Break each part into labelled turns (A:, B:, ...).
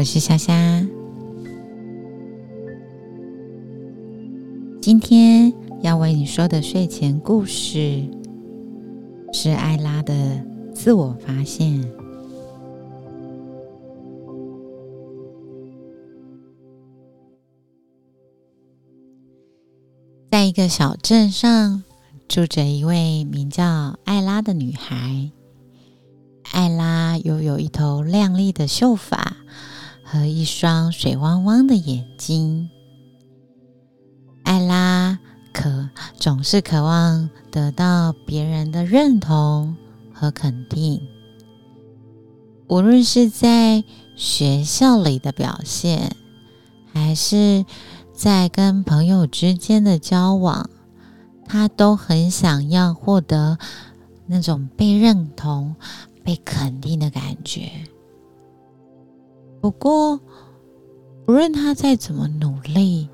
A: 我是夏夏。今天要为你说的睡前故事是艾拉的自我发现。在一个小镇上，住着一位名叫艾拉的女孩。艾拉拥有一头亮丽的秀发和一双水汪汪的眼睛。艾拉可总是渴望得到别人的认同和肯定，无论是在学校里的表现，还是在跟朋友之间的交往，她都很想要获得那种被认同。被肯定的感觉。不过，无论他再怎么努力，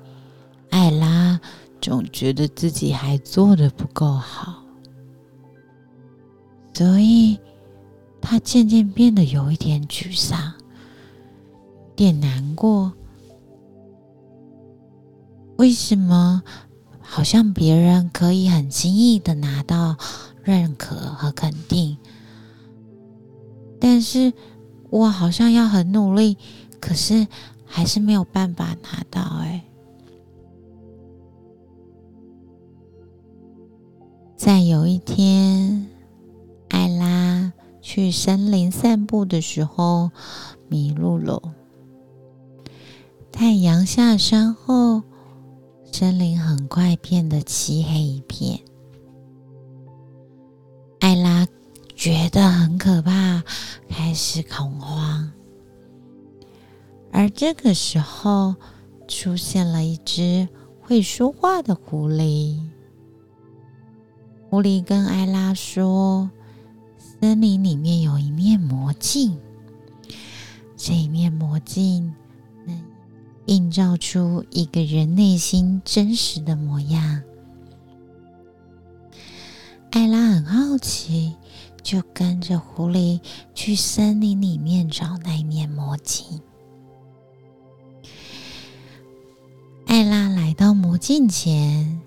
A: 艾拉总觉得自己还做的不够好，所以他渐渐变得有一点沮丧，有点难过。为什么好像别人可以很轻易的拿到认可和肯定？但是我好像要很努力，可是还是没有办法拿到。哎，在有一天，艾拉去森林散步的时候迷路了。太阳下山后，森林很快变得漆黑一片。艾拉。觉得很可怕，开始恐慌。而这个时候，出现了一只会说话的狐狸。狐狸跟艾拉说：“森林里面有一面魔镜，这一面魔镜能映照出一个人内心真实的模样。”艾拉很好奇。就跟着狐狸去森林里面找那面魔镜。艾拉来到魔镜前，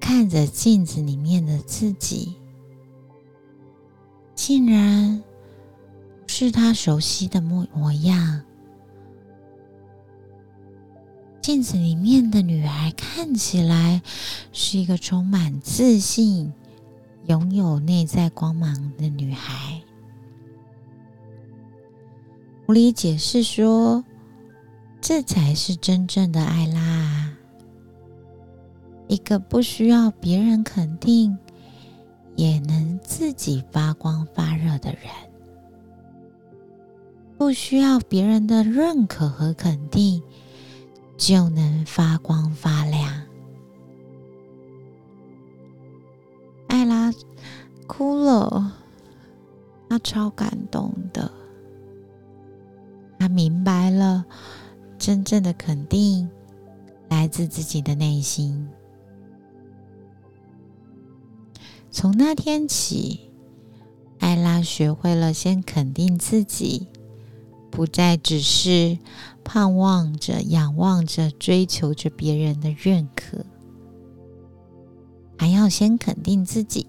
A: 看着镜子里面的自己，竟然不是他熟悉的模模样。镜子里面的女孩看起来是一个充满自信。拥有内在光芒的女孩，狐狸解释说：“这才是真正的爱啦，一个不需要别人肯定，也能自己发光发热的人，不需要别人的认可和肯定，就能发光发亮。”哭了，他超感动的。他明白了，真正的肯定来自自己的内心。从那天起，艾拉学会了先肯定自己，不再只是盼望着、仰望着、追求着别人的认可，还要先肯定自己。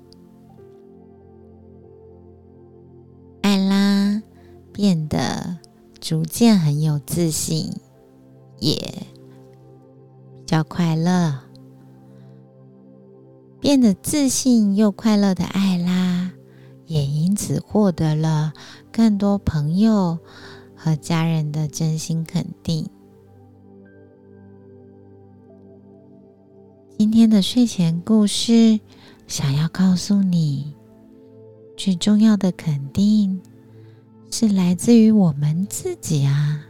A: 变得逐渐很有自信，也比较快乐。变得自信又快乐的艾拉，也因此获得了更多朋友和家人的真心肯定。今天的睡前故事，想要告诉你，最重要的肯定。是来自于我们自己啊！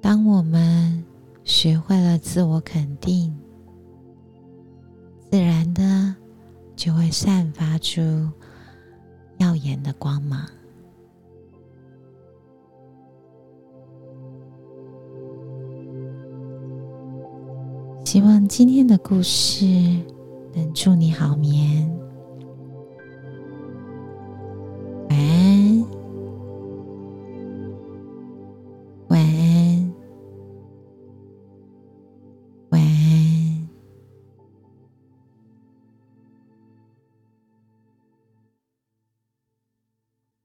A: 当我们学会了自我肯定，自然的就会散发出耀眼的光芒。希望今天的故事能祝你好眠。